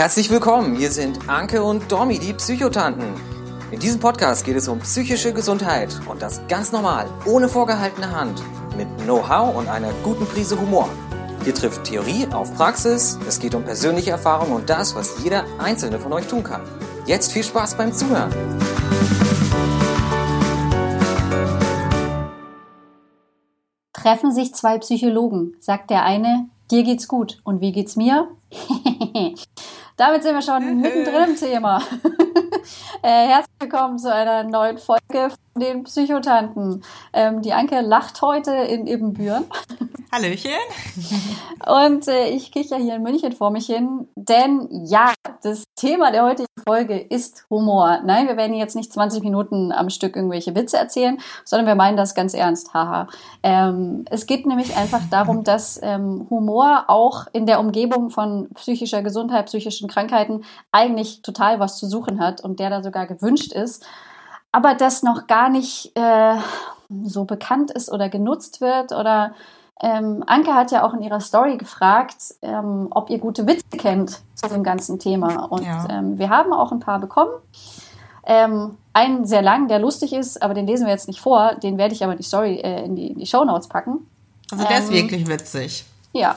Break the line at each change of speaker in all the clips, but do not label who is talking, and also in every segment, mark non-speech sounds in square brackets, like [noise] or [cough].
Herzlich willkommen, hier sind Anke und Domi, die Psychotanten. In diesem Podcast geht es um psychische Gesundheit und das ganz normal, ohne vorgehaltene Hand, mit Know-how und einer guten Prise Humor. Hier trifft Theorie auf Praxis, es geht um persönliche Erfahrung und das, was jeder einzelne von euch tun kann. Jetzt viel Spaß beim Zuhören.
Treffen sich zwei Psychologen, sagt der eine, dir geht's gut und wie geht's mir? [laughs] Damit sind wir schon mittendrin im Thema. [laughs] äh, herzlich willkommen zu einer neuen Folge von den Psychotanten. Ähm, die Anke lacht heute in Ibbenbüren. [laughs]
Hallöchen.
Und äh, ich kicher hier in München vor mich hin, denn ja, das Thema der heutigen Folge ist Humor. Nein, wir werden jetzt nicht 20 Minuten am Stück irgendwelche Witze erzählen, sondern wir meinen das ganz ernst. Haha. Ähm, es geht nämlich einfach darum, dass ähm, Humor auch in der Umgebung von psychischer Gesundheit, psychischen Krankheiten eigentlich total was zu suchen hat und der da sogar gewünscht ist, aber das noch gar nicht äh, so bekannt ist oder genutzt wird oder ähm, Anke hat ja auch in ihrer Story gefragt, ähm, ob ihr gute Witze kennt zu dem ganzen Thema. Und ja. ähm, wir haben auch ein paar bekommen. Ähm, einen sehr lang, der lustig ist, aber den lesen wir jetzt nicht vor. Den werde ich aber in die Story, äh, in, die, in die Show Notes packen.
Also der ist ähm, wirklich witzig.
Ja.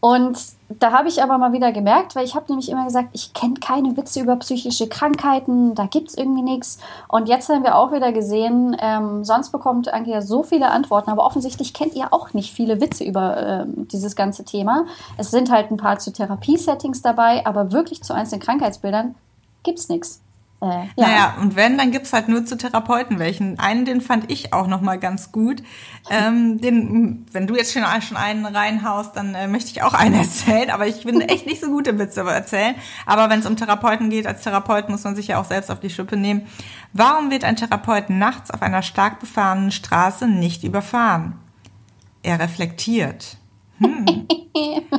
Und da habe ich aber mal wieder gemerkt, weil ich habe nämlich immer gesagt, ich kenne keine Witze über psychische Krankheiten, da gibt es irgendwie nichts. Und jetzt haben wir auch wieder gesehen, ähm, sonst bekommt Anke ja so viele Antworten, aber offensichtlich kennt ihr auch nicht viele Witze über ähm, dieses ganze Thema. Es sind halt ein paar zu Therapiesettings dabei, aber wirklich zu einzelnen Krankheitsbildern gibt es nichts.
Äh, ja. Naja, und wenn, dann gibt's halt nur zu Therapeuten welchen. Einen, den fand ich auch nochmal ganz gut. Ähm, den, wenn du jetzt schon, schon einen reinhaust, dann äh, möchte ich auch einen [laughs] erzählen. Aber ich bin echt nicht so gute Witze erzählen. Aber wenn es um Therapeuten geht, als Therapeut muss man sich ja auch selbst auf die Schippe nehmen. Warum wird ein Therapeut nachts auf einer stark befahrenen Straße nicht überfahren? Er reflektiert. Hm. [laughs]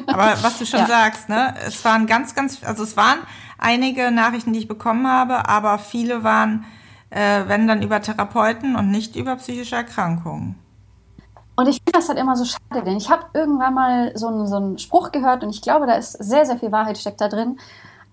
Aber was du schon ja. sagst, ne? Es waren ganz, ganz, also es waren einige Nachrichten, die ich bekommen habe, aber viele waren, äh, wenn dann über Therapeuten und nicht über psychische Erkrankungen.
Und ich finde das halt immer so schade, denn ich habe irgendwann mal so einen, so einen Spruch gehört und ich glaube, da ist sehr, sehr viel Wahrheit steckt da drin.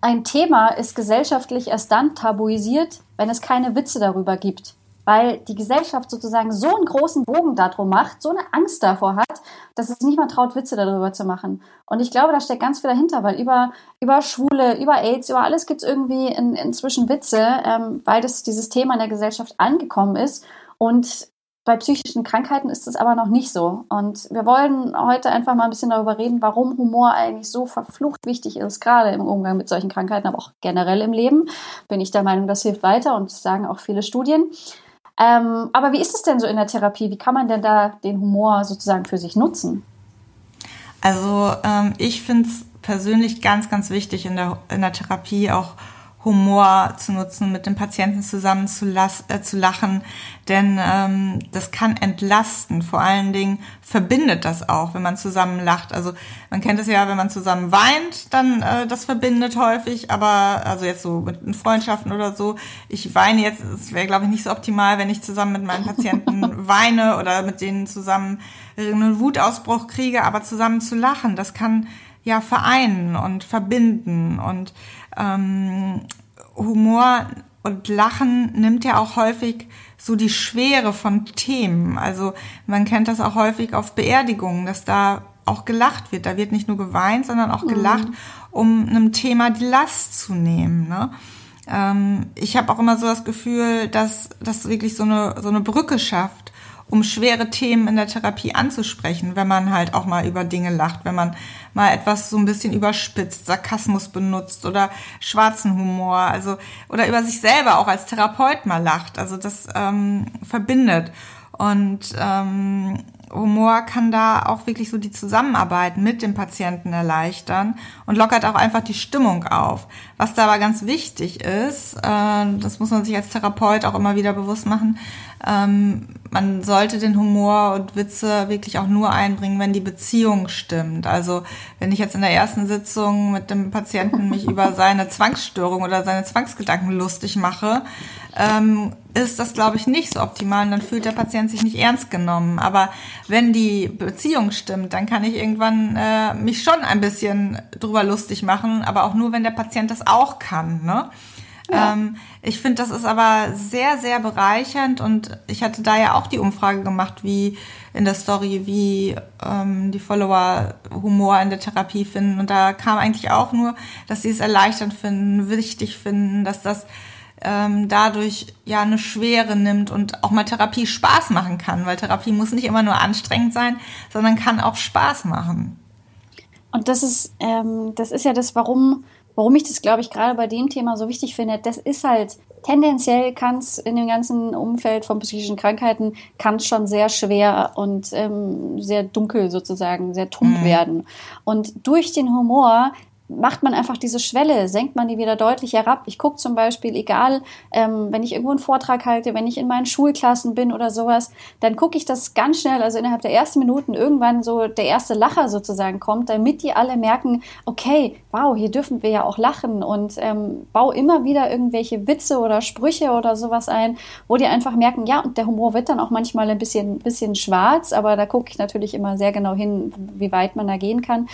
Ein Thema ist gesellschaftlich erst dann tabuisiert, wenn es keine Witze darüber gibt weil die Gesellschaft sozusagen so einen großen Bogen darum macht, so eine Angst davor hat, dass es nicht mal traut, Witze darüber zu machen. Und ich glaube, da steckt ganz viel dahinter, weil über, über Schwule, über AIDS, über alles gibt es irgendwie in, inzwischen Witze, ähm, weil das dieses Thema in der Gesellschaft angekommen ist. Und bei psychischen Krankheiten ist es aber noch nicht so. Und wir wollen heute einfach mal ein bisschen darüber reden, warum Humor eigentlich so verflucht wichtig ist, gerade im Umgang mit solchen Krankheiten, aber auch generell im Leben. Bin ich der Meinung, das hilft weiter und sagen auch viele Studien. Ähm, aber wie ist es denn so in der Therapie? Wie kann man denn da den Humor sozusagen für sich nutzen?
Also ähm, ich finde es persönlich ganz, ganz wichtig in der, in der Therapie auch Humor zu nutzen, mit dem Patienten zusammen zu, las äh, zu lachen, denn ähm, das kann entlasten. Vor allen Dingen verbindet das auch, wenn man zusammen lacht. Also man kennt es ja, wenn man zusammen weint, dann äh, das verbindet häufig. Aber also jetzt so mit Freundschaften oder so, ich weine jetzt, es wäre glaube ich nicht so optimal, wenn ich zusammen mit meinen Patienten [laughs] weine oder mit denen zusammen einen Wutausbruch kriege, aber zusammen zu lachen, das kann ja vereinen und verbinden und ähm, Humor und Lachen nimmt ja auch häufig so die Schwere von Themen. Also man kennt das auch häufig auf Beerdigungen, dass da auch gelacht wird. Da wird nicht nur geweint, sondern auch gelacht, mhm. um einem Thema die Last zu nehmen. Ne? Ähm, ich habe auch immer so das Gefühl, dass das wirklich so eine, so eine Brücke schafft um schwere Themen in der Therapie anzusprechen, wenn man halt auch mal über Dinge lacht, wenn man mal etwas so ein bisschen überspitzt, Sarkasmus benutzt oder schwarzen Humor, also oder über sich selber auch als Therapeut mal lacht. Also das ähm, verbindet. Und ähm, Humor kann da auch wirklich so die Zusammenarbeit mit dem Patienten erleichtern und lockert auch einfach die Stimmung auf. Was da aber ganz wichtig ist, äh, das muss man sich als Therapeut auch immer wieder bewusst machen, ähm, man sollte den Humor und Witze wirklich auch nur einbringen, wenn die Beziehung stimmt. Also wenn ich jetzt in der ersten Sitzung mit dem Patienten mich über seine Zwangsstörung oder seine Zwangsgedanken lustig mache, ähm, ist das, glaube ich, nicht so optimal und dann fühlt der Patient sich nicht ernst genommen. Aber wenn die Beziehung stimmt, dann kann ich irgendwann äh, mich schon ein bisschen drüber lustig machen, aber auch nur, wenn der Patient das auch kann. Ne? Ja. Ähm, ich finde, das ist aber sehr, sehr bereichernd und ich hatte da ja auch die Umfrage gemacht, wie in der Story, wie ähm, die Follower Humor in der Therapie finden. Und da kam eigentlich auch nur, dass sie es erleichternd finden, wichtig finden, dass das ähm, dadurch ja eine Schwere nimmt und auch mal Therapie Spaß machen kann, weil Therapie muss nicht immer nur anstrengend sein, sondern kann auch Spaß machen.
Und das ist, ähm, das ist ja das, warum, warum ich das, glaube ich, gerade bei dem Thema so wichtig finde. Das ist halt, tendenziell kann es in dem ganzen Umfeld von psychischen Krankheiten, kann es schon sehr schwer und ähm, sehr dunkel sozusagen, sehr tump mhm. werden. Und durch den Humor macht man einfach diese Schwelle, senkt man die wieder deutlich herab. Ich gucke zum Beispiel, egal, ähm, wenn ich irgendwo einen Vortrag halte, wenn ich in meinen Schulklassen bin oder sowas, dann gucke ich das ganz schnell, also innerhalb der ersten Minuten irgendwann so der erste Lacher sozusagen kommt, damit die alle merken, okay, wow, hier dürfen wir ja auch lachen und ähm, bau immer wieder irgendwelche Witze oder Sprüche oder sowas ein, wo die einfach merken, ja, und der Humor wird dann auch manchmal ein bisschen, bisschen schwarz, aber da gucke ich natürlich immer sehr genau hin, wie weit man da gehen kann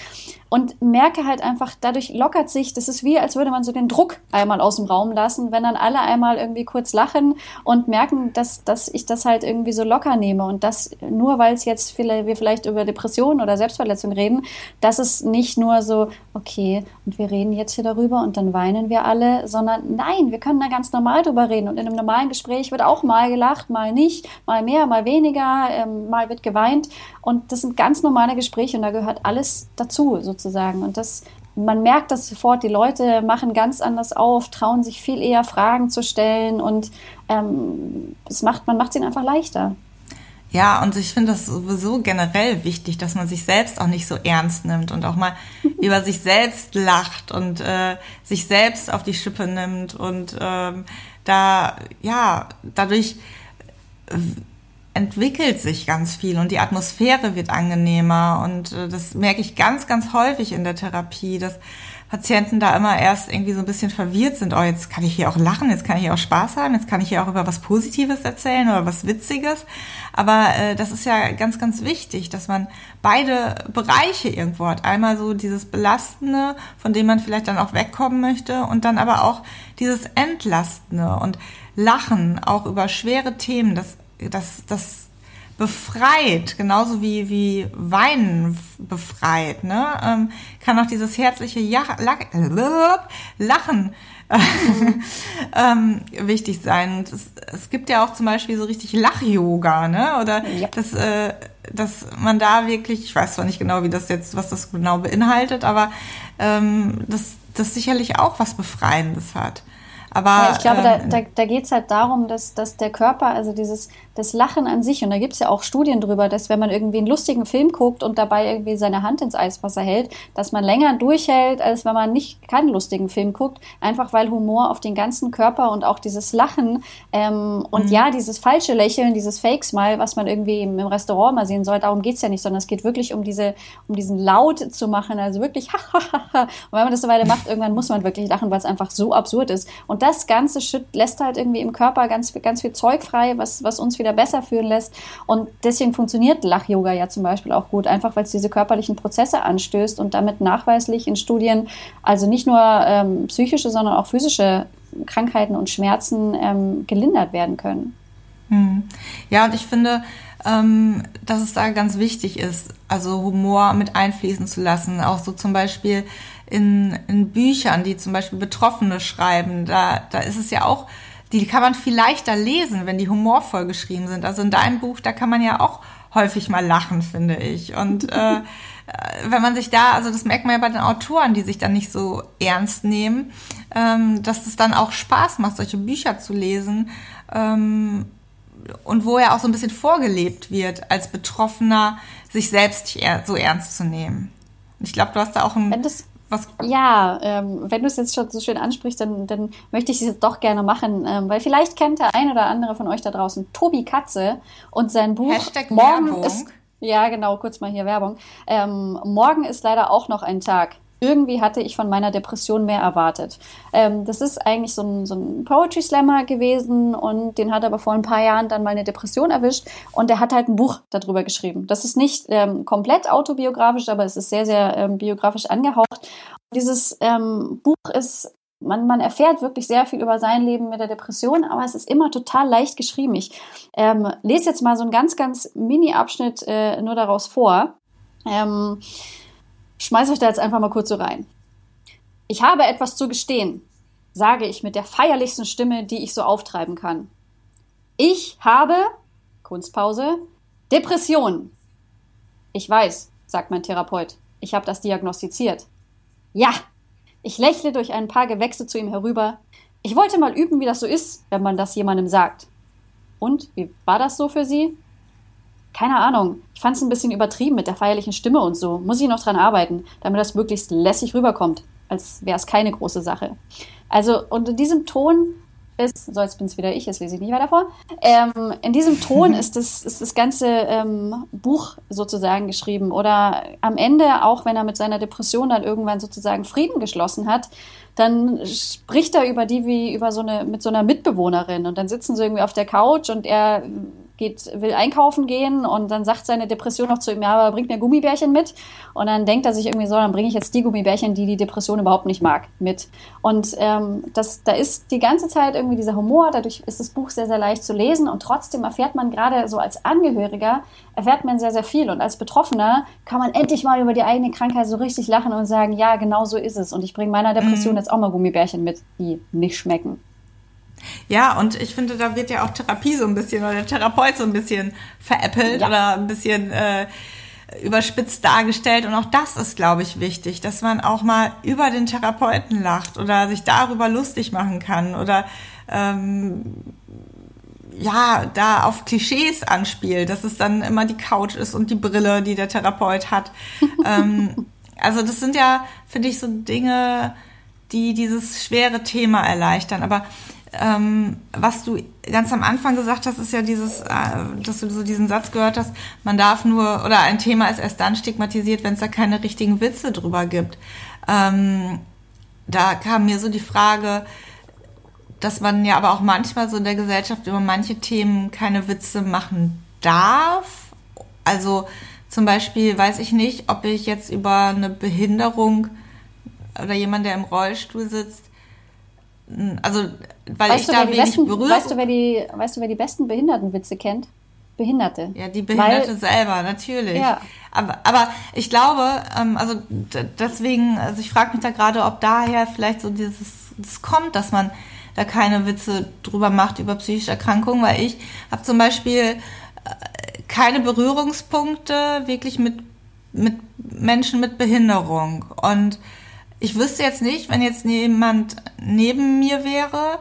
und merke halt einfach, dadurch lockert sich, das ist wie, als würde man so den Druck einmal aus dem Raum lassen, wenn dann alle einmal irgendwie kurz lachen und merken, dass, dass ich das halt irgendwie so locker nehme. Und das nur, weil es jetzt vielleicht, wir vielleicht über Depressionen oder Selbstverletzung reden, dass es nicht nur so, okay, und wir reden jetzt hier darüber und dann weinen wir alle, sondern nein, wir können da ganz normal drüber reden. Und in einem normalen Gespräch wird auch mal gelacht, mal nicht, mal mehr, mal weniger, ähm, mal wird geweint. Und das sind ganz normale Gespräche und da gehört alles dazu, sozusagen. Und das, man merkt das sofort, die Leute machen ganz anders auf, trauen sich viel eher Fragen zu stellen und ähm, es macht, man macht es ihnen einfach leichter.
Ja, und ich finde das sowieso generell wichtig, dass man sich selbst auch nicht so ernst nimmt und auch mal [laughs] über sich selbst lacht und äh, sich selbst auf die Schippe nimmt und ähm, da, ja, dadurch entwickelt sich ganz viel und die Atmosphäre wird angenehmer und äh, das merke ich ganz, ganz häufig in der Therapie, dass Patienten da immer erst irgendwie so ein bisschen verwirrt sind. Oh, jetzt kann ich hier auch lachen, jetzt kann ich hier auch Spaß haben, jetzt kann ich hier auch über was Positives erzählen oder was Witziges. Aber äh, das ist ja ganz, ganz wichtig, dass man beide Bereiche irgendwo hat. Einmal so dieses Belastende, von dem man vielleicht dann auch wegkommen möchte und dann aber auch dieses Entlastende und Lachen auch über schwere Themen. Das das, das befreit, genauso wie, wie Weinen befreit, ne? Ähm, kann auch dieses herzliche ja Lachen [laughs] ähm, wichtig sein. Und es, es gibt ja auch zum Beispiel so richtig Lach-Yoga, ne? Oder ja. dass, äh, dass man da wirklich, ich weiß zwar nicht genau, wie das jetzt, was das genau beinhaltet, aber ähm, dass das sicherlich auch was Befreiendes hat. Aber
ja, ich glaube, ähm, da, da, da geht es halt darum, dass, dass der Körper, also dieses das Lachen an sich, und da gibt es ja auch Studien drüber, dass wenn man irgendwie einen lustigen Film guckt und dabei irgendwie seine Hand ins Eiswasser hält, dass man länger durchhält, als wenn man nicht keinen lustigen Film guckt, einfach weil Humor auf den ganzen Körper und auch dieses Lachen ähm, und mhm. ja, dieses falsche Lächeln, dieses Fake-Smile, was man irgendwie im, Restaurant mal sehen soll, darum geht es ja nicht, sondern es geht wirklich um diese, um diesen Laut zu machen, also wirklich [laughs] und wenn man das so weiter macht, irgendwann muss man wirklich lachen, weil es einfach so absurd ist. Und das Ganze lässt halt irgendwie im Körper ganz, ganz viel Zeug frei, was, was uns wieder wieder besser fühlen lässt. Und deswegen funktioniert Lach-Yoga ja zum Beispiel auch gut, einfach weil es diese körperlichen Prozesse anstößt und damit nachweislich in Studien, also nicht nur ähm, psychische, sondern auch physische Krankheiten und Schmerzen ähm, gelindert werden können.
Hm. Ja, und ich finde, ähm, dass es da ganz wichtig ist, also Humor mit einfließen zu lassen. Auch so zum Beispiel in, in Büchern, die zum Beispiel Betroffene schreiben. Da, da ist es ja auch die kann man viel leichter lesen, wenn die humorvoll geschrieben sind. Also in deinem Buch, da kann man ja auch häufig mal lachen, finde ich. Und äh, äh, wenn man sich da, also das merkt man ja bei den Autoren, die sich dann nicht so ernst nehmen, ähm, dass es dann auch Spaß macht, solche Bücher zu lesen. Ähm, und wo ja auch so ein bisschen vorgelebt wird, als Betroffener sich selbst so ernst zu nehmen. Ich glaube, du hast da auch ein,
was? Ja, ähm, wenn du es jetzt schon so schön ansprichst, dann, dann möchte ich es jetzt doch gerne machen, ähm, weil vielleicht kennt der ein oder andere von euch da draußen Tobi Katze und sein Buch
Hashtag Morgen Werbung.
ist ja genau kurz mal hier Werbung. Ähm, morgen ist leider auch noch ein Tag irgendwie hatte ich von meiner Depression mehr erwartet. Ähm, das ist eigentlich so ein, so ein Poetry Slammer gewesen und den hat aber vor ein paar Jahren dann mal eine Depression erwischt und der hat halt ein Buch darüber geschrieben. Das ist nicht ähm, komplett autobiografisch, aber es ist sehr, sehr ähm, biografisch angehaucht. Dieses ähm, Buch ist man, man erfährt wirklich sehr viel über sein Leben mit der Depression, aber es ist immer total leicht geschrieben. Ich ähm, lese jetzt mal so einen ganz, ganz Mini-Abschnitt äh, nur daraus vor. Ähm, schmeiß euch da jetzt einfach mal kurz so rein. Ich habe etwas zu gestehen, sage ich mit der feierlichsten Stimme, die ich so auftreiben kann. Ich habe, Kunstpause, Depression. Ich weiß, sagt mein Therapeut. Ich habe das diagnostiziert. Ja, ich lächle durch ein paar Gewächse zu ihm herüber. Ich wollte mal üben, wie das so ist, wenn man das jemandem sagt. Und wie war das so für Sie? Keine Ahnung, ich fand es ein bisschen übertrieben mit der feierlichen Stimme und so. Muss ich noch dran arbeiten, damit das möglichst lässig rüberkommt, als wäre es keine große Sache. Also, und in diesem Ton ist, so jetzt bin es wieder ich, jetzt lese ich nicht weiter vor. Ähm, in diesem Ton [laughs] ist das, ist das ganze ähm, Buch sozusagen geschrieben. Oder am Ende, auch wenn er mit seiner Depression dann irgendwann sozusagen Frieden geschlossen hat, dann spricht er über die wie über so eine, mit so einer Mitbewohnerin. Und dann sitzen sie irgendwie auf der Couch und er geht, will einkaufen gehen und dann sagt seine Depression noch zu ihm, ja, aber bringt mir Gummibärchen mit. Und dann denkt er sich irgendwie so, dann bringe ich jetzt die Gummibärchen, die die Depression überhaupt nicht mag, mit. Und ähm, das, da ist die ganze Zeit irgendwie dieser Humor, dadurch ist das Buch sehr, sehr leicht zu lesen und trotzdem erfährt man gerade so als Angehöriger, erfährt man sehr, sehr viel. Und als Betroffener kann man endlich mal über die eigene Krankheit so richtig lachen und sagen, ja, genau so ist es. Und ich bringe meiner Depression mhm. jetzt auch mal Gummibärchen mit, die nicht schmecken.
Ja, und ich finde, da wird ja auch Therapie so ein bisschen oder der Therapeut so ein bisschen veräppelt ja. oder ein bisschen äh, überspitzt dargestellt. Und auch das ist, glaube ich, wichtig, dass man auch mal über den Therapeuten lacht oder sich darüber lustig machen kann oder ähm, ja, da auf Klischees anspielt, dass es dann immer die Couch ist und die Brille, die der Therapeut hat. [laughs] ähm, also das sind ja, finde ich, so Dinge, die dieses schwere Thema erleichtern. Aber ähm, was du ganz am Anfang gesagt hast, ist ja dieses, äh, dass du so diesen Satz gehört hast, man darf nur, oder ein Thema ist erst dann stigmatisiert, wenn es da keine richtigen Witze drüber gibt. Ähm, da kam mir so die Frage, dass man ja aber auch manchmal so in der Gesellschaft über manche Themen keine Witze machen darf. Also zum Beispiel weiß ich nicht, ob ich jetzt über eine Behinderung oder jemand, der im Rollstuhl sitzt, also weil weißt ich du, da wenig
besten, Berührung... Weißt du, wer die, weißt du, wer die besten Behindertenwitze kennt? Behinderte.
Ja, die Behinderte weil, selber, natürlich. Ja. Aber, aber ich glaube, ähm, also deswegen, also ich frage mich da gerade, ob daher vielleicht so dieses das kommt, dass man da keine Witze drüber macht über psychische Erkrankungen, weil ich habe zum Beispiel äh, keine Berührungspunkte wirklich mit, mit Menschen mit Behinderung. Und ich wüsste jetzt nicht, wenn jetzt jemand neben mir wäre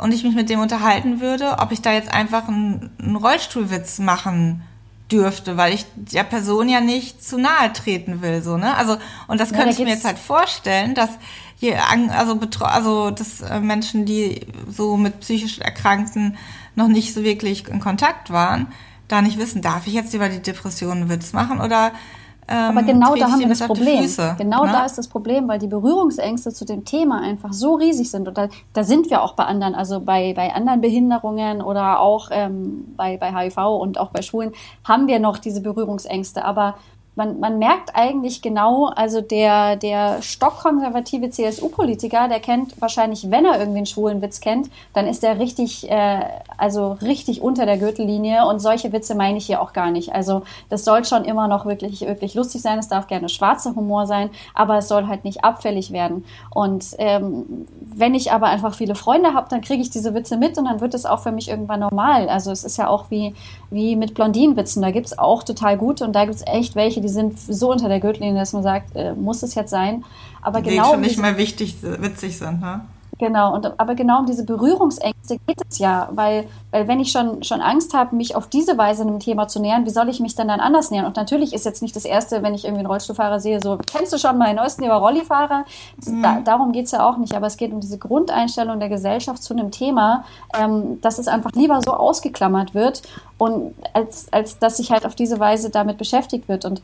und ich mich mit dem unterhalten würde, ob ich da jetzt einfach einen, einen Rollstuhlwitz machen dürfte, weil ich der Person ja nicht zu nahe treten will, so, ne? Also, und das ja, könnte da ich mir jetzt halt vorstellen, dass hier, also, also, dass äh, Menschen, die so mit psychisch Erkrankten noch nicht so wirklich in Kontakt waren, da nicht wissen, darf ich jetzt über die Depressionen Witz machen oder
aber ähm, genau da haben wir das Problem. Füße, genau ne? da ist das Problem, weil die Berührungsängste zu dem Thema einfach so riesig sind. Und da, da sind wir auch bei anderen, also bei, bei anderen Behinderungen oder auch ähm, bei, bei HIV und auch bei Schulen haben wir noch diese Berührungsängste. Aber man, man merkt eigentlich genau, also der, der stockkonservative CSU-Politiker, der kennt wahrscheinlich, wenn er irgendwie einen schwulen Witz kennt, dann ist er richtig, äh, also richtig unter der Gürtellinie und solche Witze meine ich hier auch gar nicht. Also das soll schon immer noch wirklich, wirklich lustig sein, es darf gerne schwarzer Humor sein, aber es soll halt nicht abfällig werden. Und ähm, wenn ich aber einfach viele Freunde habe, dann kriege ich diese Witze mit und dann wird es auch für mich irgendwann normal. Also es ist ja auch wie, wie mit Blondinenwitzen, da gibt es auch total gute und da gibt es echt welche, die sind so unter der Gürtellinie, dass man sagt, äh, muss es jetzt sein. Aber
die
genau
schon nicht mehr wichtig, witzig sind, ne?
Genau, und, aber genau um diese Berührungsängste geht es ja, weil, weil wenn ich schon, schon Angst habe, mich auf diese Weise einem Thema zu nähern, wie soll ich mich denn dann anders nähern? Und natürlich ist jetzt nicht das Erste, wenn ich irgendwie einen Rollstuhlfahrer sehe, so, kennst du schon meinen neuesten über Rollifahrer? Mhm. Da, darum geht es ja auch nicht, aber es geht um diese Grundeinstellung der Gesellschaft zu einem Thema, ähm, dass es einfach lieber so ausgeklammert wird und als, als dass sich halt auf diese Weise damit beschäftigt wird. Und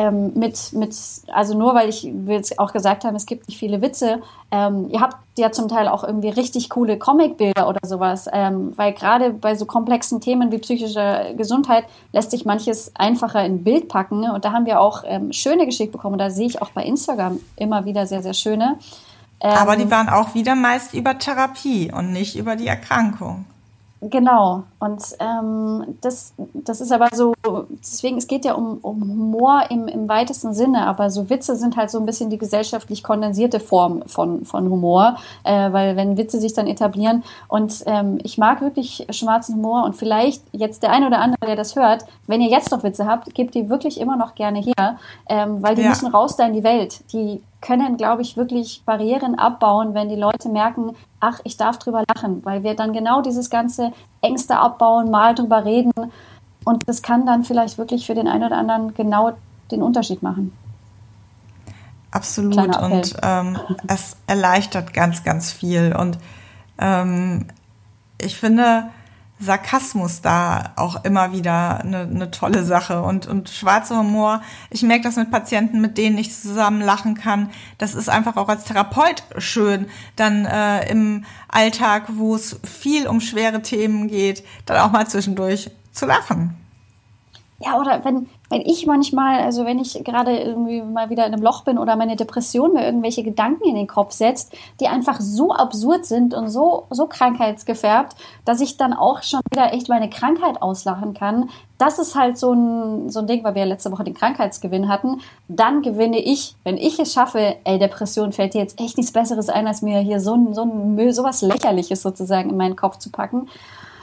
ähm, mit, mit, also nur weil ich will es auch gesagt haben, es gibt nicht viele Witze. Ähm, ihr habt ja zum Teil auch irgendwie richtig coole Comicbilder oder sowas, ähm, weil gerade bei so komplexen Themen wie psychische Gesundheit lässt sich manches einfacher in Bild packen. Ne? Und da haben wir auch ähm, schöne geschickt bekommen. Und da sehe ich auch bei Instagram immer wieder sehr, sehr schöne.
Aber die ähm, waren auch wieder meist über Therapie und nicht über die Erkrankung.
Genau. Und ähm, das, das ist aber so, deswegen, es geht ja um, um Humor im, im weitesten Sinne, aber so Witze sind halt so ein bisschen die gesellschaftlich kondensierte Form von, von Humor, äh, weil wenn Witze sich dann etablieren und ähm, ich mag wirklich schwarzen Humor und vielleicht jetzt der eine oder andere, der das hört, wenn ihr jetzt noch Witze habt, gebt die wirklich immer noch gerne her, ähm, weil die ja. müssen raus da in die Welt. Die können, glaube ich, wirklich Barrieren abbauen, wenn die Leute merken, ach, ich darf drüber lachen, weil wir dann genau dieses ganze Ängste abbauen, mal drüber reden. Und das kann dann vielleicht wirklich für den einen oder anderen genau den Unterschied machen.
Absolut. Und ähm, es erleichtert ganz, ganz viel. Und ähm, ich finde, Sarkasmus da auch immer wieder eine, eine tolle Sache und, und schwarzer Humor. Ich merke das mit Patienten, mit denen ich zusammen lachen kann. Das ist einfach auch als Therapeut schön, dann äh, im Alltag, wo es viel um schwere Themen geht, dann auch mal zwischendurch zu lachen.
Ja, oder wenn, wenn ich manchmal, also wenn ich gerade irgendwie mal wieder in einem Loch bin oder meine Depression mir irgendwelche Gedanken in den Kopf setzt, die einfach so absurd sind und so, so krankheitsgefärbt, dass ich dann auch schon wieder echt meine Krankheit auslachen kann. Das ist halt so ein, so ein Ding, weil wir ja letzte Woche den Krankheitsgewinn hatten. Dann gewinne ich, wenn ich es schaffe, ey, Depression fällt dir jetzt echt nichts Besseres ein, als mir hier so ein, so ein Müll, sowas Lächerliches sozusagen in meinen Kopf zu packen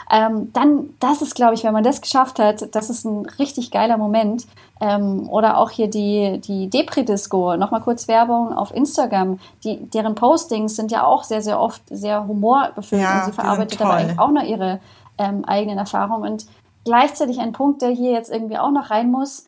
ähm, dann, das ist, glaube ich, wenn man das geschafft hat, das ist ein richtig geiler Moment. Ähm, oder auch hier die, die Depri-Disco, nochmal kurz Werbung auf Instagram. Die, deren Postings sind ja auch sehr, sehr oft sehr humorbefüllt ja, und sie verarbeitet aber eigentlich auch noch ihre ähm, eigenen Erfahrungen. Und gleichzeitig ein Punkt, der hier jetzt irgendwie auch noch rein muss.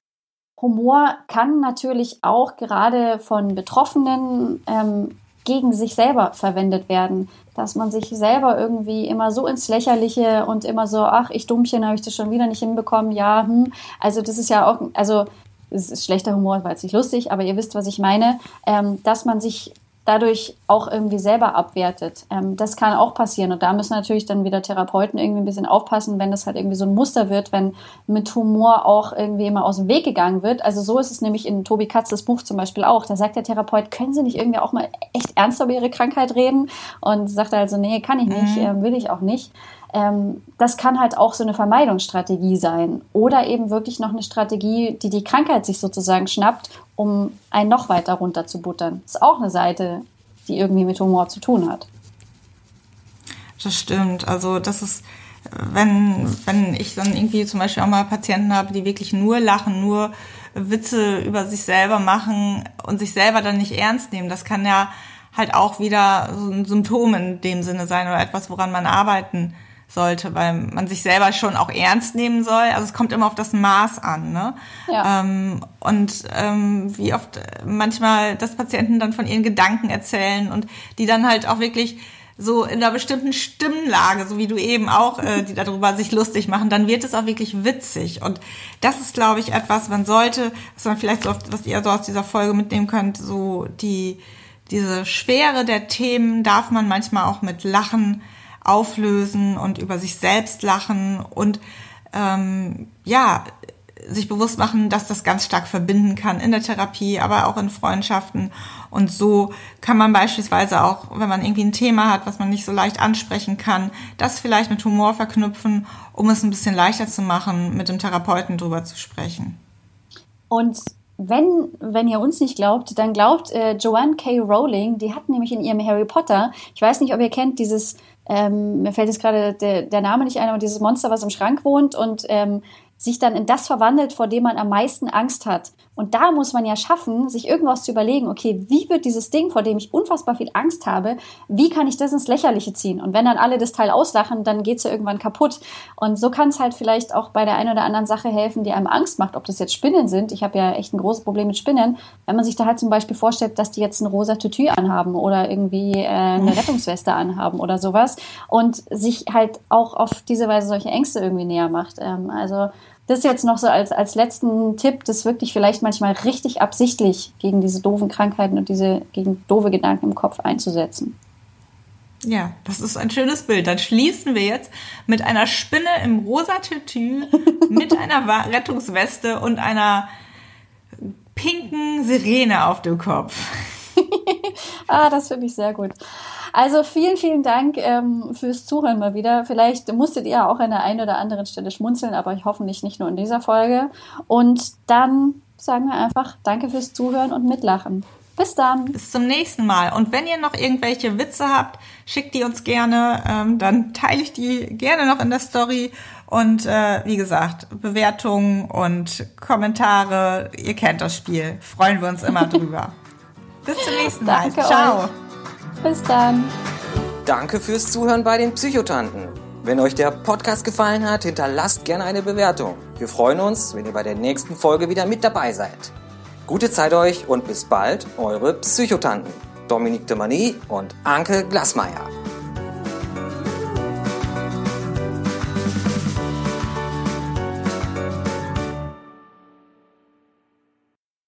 Humor kann natürlich auch gerade von Betroffenen ähm, gegen sich selber verwendet werden. Dass man sich selber irgendwie immer so ins Lächerliche und immer so, ach, ich Dummchen, habe ich das schon wieder nicht hinbekommen, ja, hm. Also das ist ja auch, also es ist schlechter Humor, weil es nicht lustig, aber ihr wisst, was ich meine, ähm, dass man sich dadurch auch irgendwie selber abwertet. Ähm, das kann auch passieren. Und da müssen natürlich dann wieder Therapeuten irgendwie ein bisschen aufpassen, wenn das halt irgendwie so ein Muster wird, wenn mit Humor auch irgendwie immer aus dem Weg gegangen wird. Also so ist es nämlich in Tobi Katzes Buch zum Beispiel auch. Da sagt der Therapeut, können Sie nicht irgendwie auch mal echt ernst über Ihre Krankheit reden? Und sagt also, nee, kann ich nicht, mhm. äh, will ich auch nicht. Ähm, das kann halt auch so eine Vermeidungsstrategie sein. Oder eben wirklich noch eine Strategie, die die Krankheit sich sozusagen schnappt, um einen noch weiter runter zu buttern. Ist auch eine Seite, die irgendwie mit Humor zu tun hat.
Das stimmt. Also das ist, wenn, wenn ich dann irgendwie zum Beispiel auch mal Patienten habe, die wirklich nur lachen, nur Witze über sich selber machen und sich selber dann nicht ernst nehmen, das kann ja halt auch wieder so ein Symptom in dem Sinne sein oder etwas, woran man arbeiten sollte, weil man sich selber schon auch ernst nehmen soll. Also es kommt immer auf das Maß an. Ne? Ja. Ähm, und ähm, wie oft manchmal das Patienten dann von ihren Gedanken erzählen und die dann halt auch wirklich so in einer bestimmten Stimmlage, so wie du eben auch, äh, die darüber sich lustig machen, dann wird es auch wirklich witzig. Und das ist, glaube ich, etwas, man sollte, was man vielleicht so, oft, was ihr so aus dieser Folge mitnehmen könnt, so die, diese Schwere der Themen darf man manchmal auch mit Lachen auflösen und über sich selbst lachen und ähm, ja, sich bewusst machen, dass das ganz stark verbinden kann in der Therapie, aber auch in Freundschaften. Und so kann man beispielsweise auch, wenn man irgendwie ein Thema hat, was man nicht so leicht ansprechen kann, das vielleicht mit Humor verknüpfen, um es ein bisschen leichter zu machen, mit dem Therapeuten drüber zu sprechen.
Und wenn, wenn ihr uns nicht glaubt, dann glaubt äh, Joanne K. Rowling, die hat nämlich in ihrem Harry Potter, ich weiß nicht, ob ihr kennt, dieses ähm, mir fällt jetzt gerade der, der Name nicht ein, aber dieses Monster, was im Schrank wohnt und ähm, sich dann in das verwandelt, vor dem man am meisten Angst hat. Und da muss man ja schaffen, sich irgendwas zu überlegen, okay, wie wird dieses Ding, vor dem ich unfassbar viel Angst habe, wie kann ich das ins Lächerliche ziehen? Und wenn dann alle das Teil auslachen, dann geht's ja irgendwann kaputt. Und so kann es halt vielleicht auch bei der einen oder anderen Sache helfen, die einem Angst macht, ob das jetzt Spinnen sind. Ich habe ja echt ein großes Problem mit Spinnen. Wenn man sich da halt zum Beispiel vorstellt, dass die jetzt ein rosa Tütü anhaben oder irgendwie äh, eine [laughs] Rettungsweste anhaben oder sowas und sich halt auch auf diese Weise solche Ängste irgendwie näher macht. Ähm, also das jetzt noch so als, als letzten Tipp, das wirklich vielleicht manchmal richtig absichtlich gegen diese doofen Krankheiten und diese gegen doofe Gedanken im Kopf einzusetzen.
Ja, das ist ein schönes Bild. Dann schließen wir jetzt mit einer Spinne im rosa Tütü, [laughs] mit einer Rettungsweste und einer pinken Sirene auf dem Kopf. [laughs]
ah, das finde ich sehr gut. Also vielen, vielen Dank ähm, fürs Zuhören mal wieder. Vielleicht musstet ihr auch an der einen oder anderen Stelle schmunzeln, aber ich hoffentlich nicht nur in dieser Folge. Und dann sagen wir einfach Danke fürs Zuhören und Mitlachen. Bis dann.
Bis zum nächsten Mal. Und wenn ihr noch irgendwelche Witze habt, schickt die uns gerne. Ähm, dann teile ich die gerne noch in der Story. Und äh, wie gesagt, Bewertungen und Kommentare, ihr kennt das Spiel. Freuen wir uns immer [laughs] drüber. Bis zum nächsten Mal.
Danke Ciao. Euch. Bis dann.
Danke fürs Zuhören bei den Psychotanten. Wenn euch der Podcast gefallen hat, hinterlasst gerne eine Bewertung. Wir freuen uns, wenn ihr bei der nächsten Folge wieder mit dabei seid. Gute Zeit euch und bis bald, eure Psychotanten. Dominique de Mani und Anke Glasmeier.